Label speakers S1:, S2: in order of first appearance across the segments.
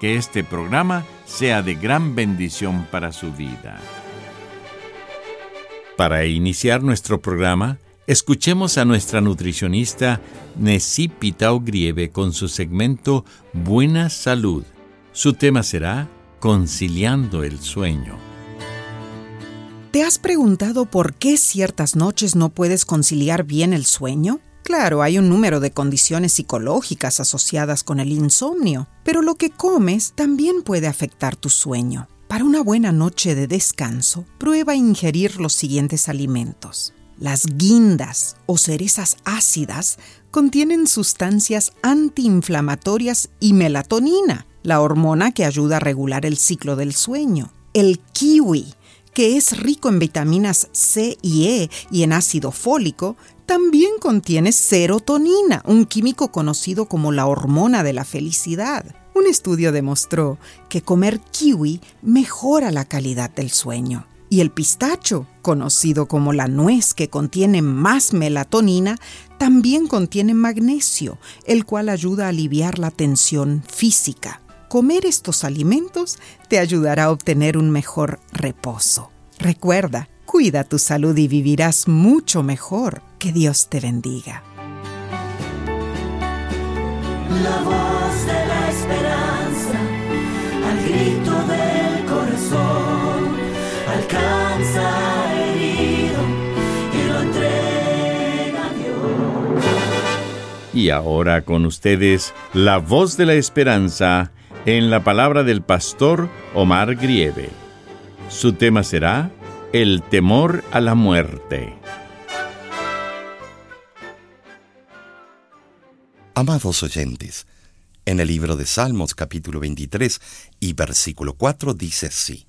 S1: que este programa sea de gran bendición para su vida. Para iniciar nuestro programa, escuchemos a nuestra nutricionista Nessie Pitao Grieve con su segmento Buena Salud. Su tema será Conciliando el sueño.
S2: ¿Te has preguntado por qué ciertas noches no puedes conciliar bien el sueño? Claro, hay un número de condiciones psicológicas asociadas con el insomnio, pero lo que comes también puede afectar tu sueño. Para una buena noche de descanso, prueba ingerir los siguientes alimentos. Las guindas o cerezas ácidas contienen sustancias antiinflamatorias y melatonina, la hormona que ayuda a regular el ciclo del sueño. El kiwi, que es rico en vitaminas C y E y en ácido fólico, también contiene serotonina, un químico conocido como la hormona de la felicidad. Un estudio demostró que comer kiwi mejora la calidad del sueño. Y el pistacho, conocido como la nuez que contiene más melatonina, también contiene magnesio, el cual ayuda a aliviar la tensión física. Comer estos alimentos te ayudará a obtener un mejor reposo. Recuerda, cuida tu salud y vivirás mucho mejor. Que Dios te bendiga.
S3: La voz de la esperanza, al grito del corazón, alcanza herido y lo entrega a Dios.
S1: Y ahora con ustedes, la voz de la esperanza en la palabra del pastor Omar Grieve. Su tema será El temor a la muerte.
S4: Amados oyentes, en el libro de Salmos capítulo 23 y versículo 4 dice así,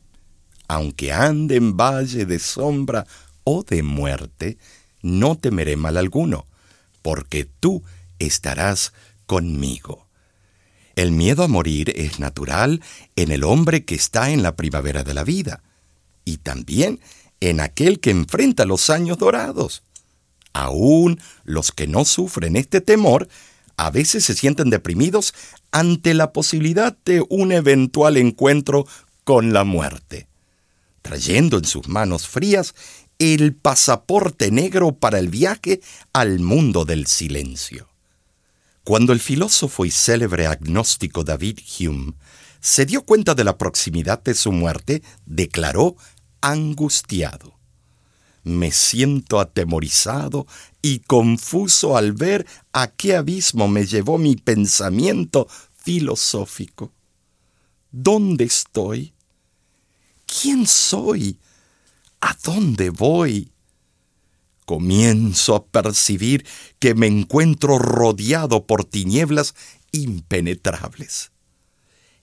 S4: Aunque ande en valle de sombra o de muerte, no temeré mal alguno, porque tú estarás conmigo. El miedo a morir es natural en el hombre que está en la primavera de la vida, y también en aquel que enfrenta los años dorados. Aún los que no sufren este temor a veces se sienten deprimidos ante la posibilidad de un eventual encuentro con la muerte, trayendo en sus manos frías el pasaporte negro para el viaje al mundo del silencio. Cuando el filósofo y célebre agnóstico David Hume se dio cuenta de la proximidad de su muerte, declaró angustiado. Me siento atemorizado y confuso al ver a qué abismo me llevó mi pensamiento filosófico. ¿Dónde estoy? ¿Quién soy? ¿A dónde voy? Comienzo a percibir que me encuentro rodeado por tinieblas impenetrables.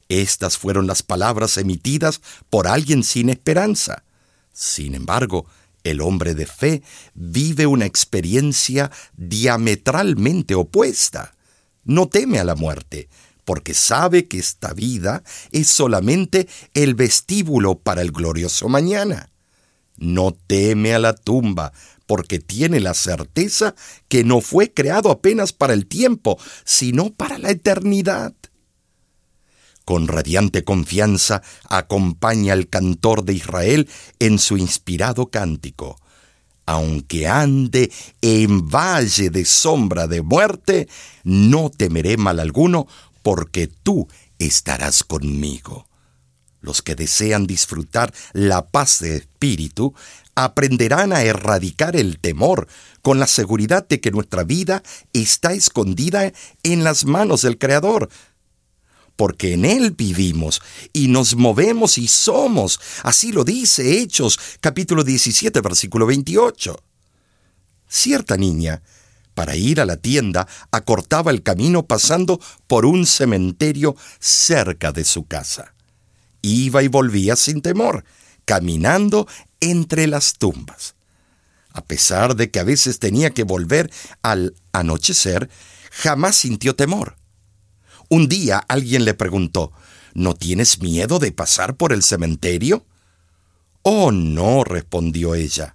S4: Estas fueron las palabras emitidas por alguien sin esperanza. Sin embargo, el hombre de fe vive una experiencia diametralmente opuesta. No teme a la muerte, porque sabe que esta vida es solamente el vestíbulo para el glorioso mañana. No teme a la tumba, porque tiene la certeza que no fue creado apenas para el tiempo, sino para la eternidad. Con radiante confianza acompaña al cantor de Israel en su inspirado cántico. aunque ande en valle de sombra de muerte, no temeré mal alguno, porque tú estarás conmigo. Los que desean disfrutar la paz de espíritu aprenderán a erradicar el temor con la seguridad de que nuestra vida está escondida en las manos del Creador, porque en Él vivimos y nos movemos y somos. Así lo dice Hechos capítulo 17 versículo 28. Cierta niña, para ir a la tienda, acortaba el camino pasando por un cementerio cerca de su casa. Iba y volvía sin temor, caminando entre las tumbas. A pesar de que a veces tenía que volver al anochecer, jamás sintió temor. Un día alguien le preguntó, ¿No tienes miedo de pasar por el cementerio? Oh, no, respondió ella.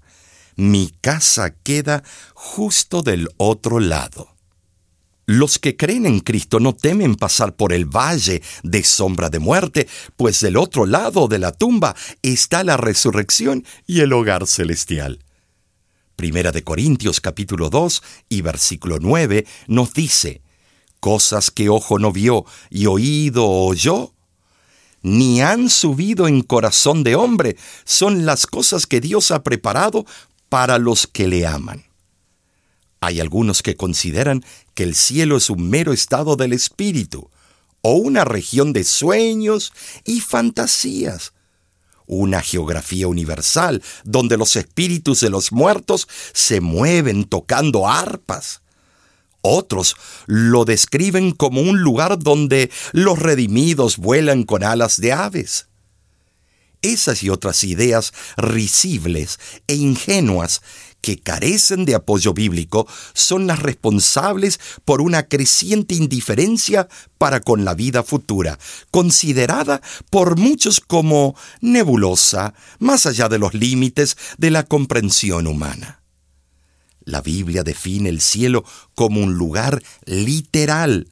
S4: Mi casa queda justo del otro lado. Los que creen en Cristo no temen pasar por el valle de sombra de muerte, pues del otro lado de la tumba está la resurrección y el hogar celestial. Primera de Corintios capítulo 2 y versículo 9 nos dice, cosas que ojo no vio y oído oyó, ni han subido en corazón de hombre, son las cosas que Dios ha preparado para los que le aman. Hay algunos que consideran que el cielo es un mero estado del espíritu, o una región de sueños y fantasías, una geografía universal donde los espíritus de los muertos se mueven tocando arpas otros lo describen como un lugar donde los redimidos vuelan con alas de aves. Esas y otras ideas risibles e ingenuas que carecen de apoyo bíblico son las responsables por una creciente indiferencia para con la vida futura, considerada por muchos como nebulosa, más allá de los límites de la comprensión humana. La Biblia define el cielo como un lugar literal.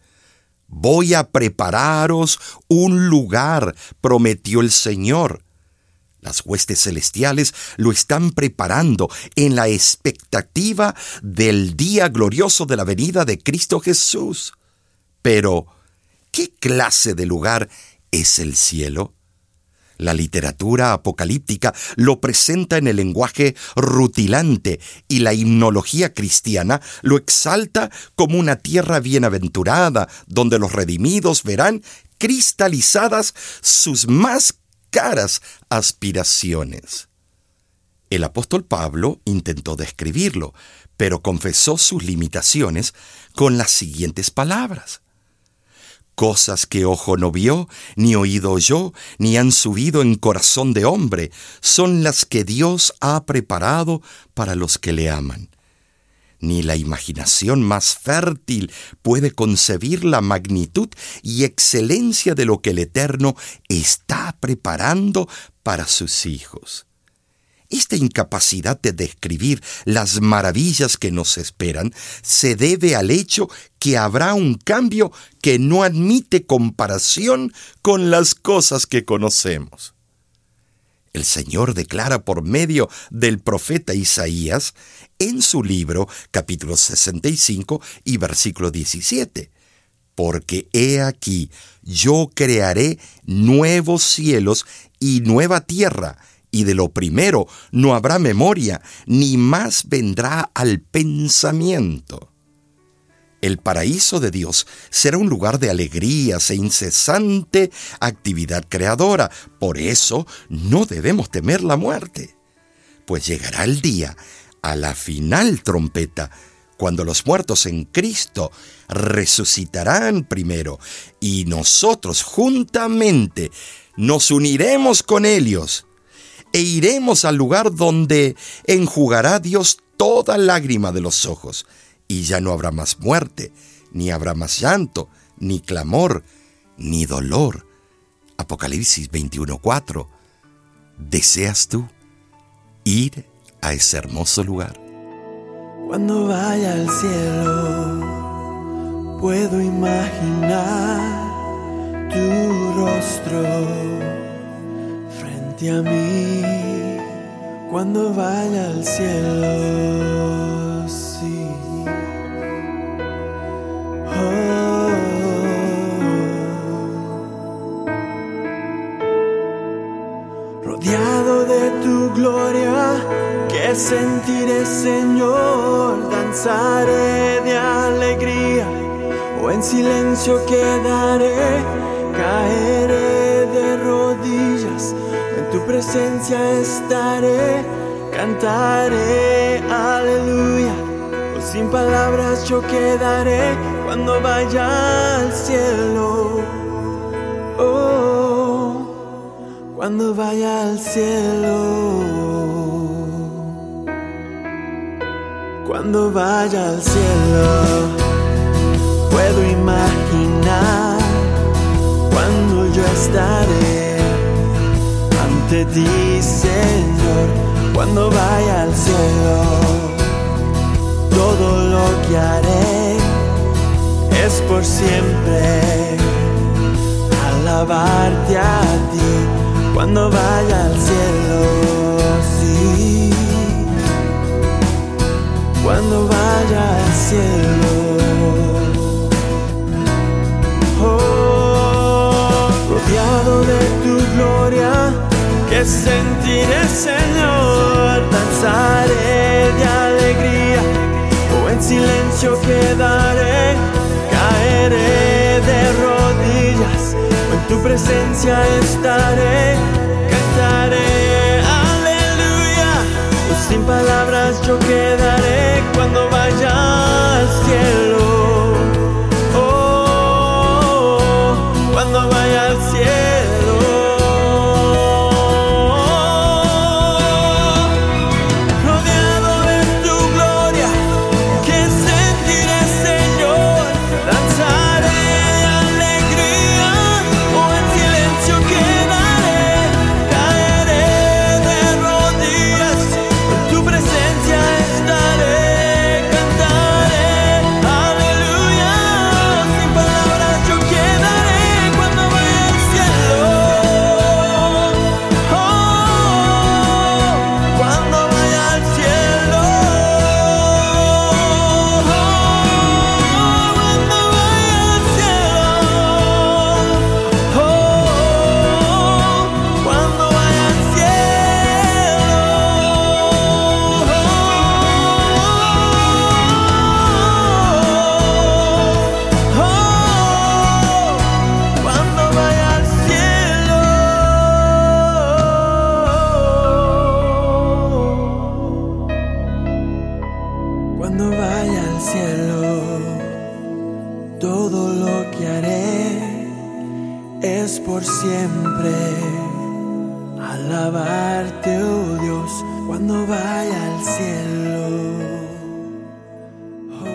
S4: Voy a prepararos un lugar, prometió el Señor. Las huestes celestiales lo están preparando en la expectativa del día glorioso de la venida de Cristo Jesús. Pero, ¿qué clase de lugar es el cielo? La literatura apocalíptica lo presenta en el lenguaje rutilante y la himnología cristiana lo exalta como una tierra bienaventurada donde los redimidos verán cristalizadas sus más caras aspiraciones. El apóstol Pablo intentó describirlo, pero confesó sus limitaciones con las siguientes palabras. Cosas que ojo no vio, ni oído oyó, ni han subido en corazón de hombre, son las que Dios ha preparado para los que le aman. Ni la imaginación más fértil puede concebir la magnitud y excelencia de lo que el Eterno está preparando para sus hijos. Esta incapacidad de describir las maravillas que nos esperan se debe al hecho que habrá un cambio que no admite comparación con las cosas que conocemos. El Señor declara por medio del profeta Isaías en su libro capítulo 65 y versículo 17, porque he aquí yo crearé nuevos cielos y nueva tierra, y de lo primero no habrá memoria, ni más vendrá al pensamiento. El paraíso de Dios será un lugar de alegrías e incesante actividad creadora. Por eso no debemos temer la muerte, pues llegará el día, a la final trompeta, cuando los muertos en Cristo resucitarán primero y nosotros juntamente nos uniremos con ellos e iremos al lugar donde enjugará Dios toda lágrima de los ojos, y ya no habrá más muerte, ni habrá más llanto, ni clamor, ni dolor. Apocalipsis 21:4. ¿Deseas tú ir a ese hermoso lugar?
S5: Cuando vaya al cielo, puedo imaginar tu rostro a mí cuando vaya al cielo. Sí. Oh. Rodeado de tu gloria, que sentiré, Señor, danzaré de alegría, o en silencio quedaré, caeré de rodillas, en tu presencia estaré, cantaré, aleluya. o Sin palabras yo quedaré cuando vaya al cielo. Oh, cuando vaya al cielo. Cuando vaya al cielo, puedo imaginar yo estaré ante ti, Señor. Cuando vaya al cielo, todo lo que haré es por siempre alabarte a ti cuando vaya al cielo, sí, cuando vaya al cielo. Sentiré, Señor, danzaré de alegría, o en silencio quedaré caeré de rodillas, o en tu presencia estaré, cantaré, es por siempre alabarte, oh Dios, cuando vaya al cielo. Oh.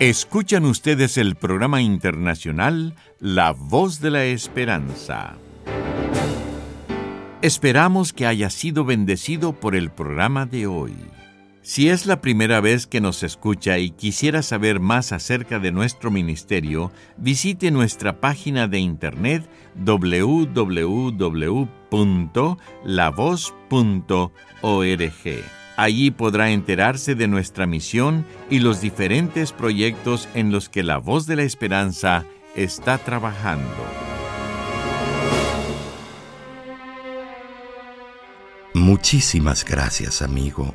S1: Escuchan ustedes el programa internacional La Voz de la Esperanza. Esperamos que haya sido bendecido por el programa de hoy. Si es la primera vez que nos escucha y quisiera saber más acerca de nuestro ministerio, visite nuestra página de internet www.lavoz.org. Allí podrá enterarse de nuestra misión y los diferentes proyectos en los que la voz de la esperanza está trabajando.
S4: Muchísimas gracias, amigo,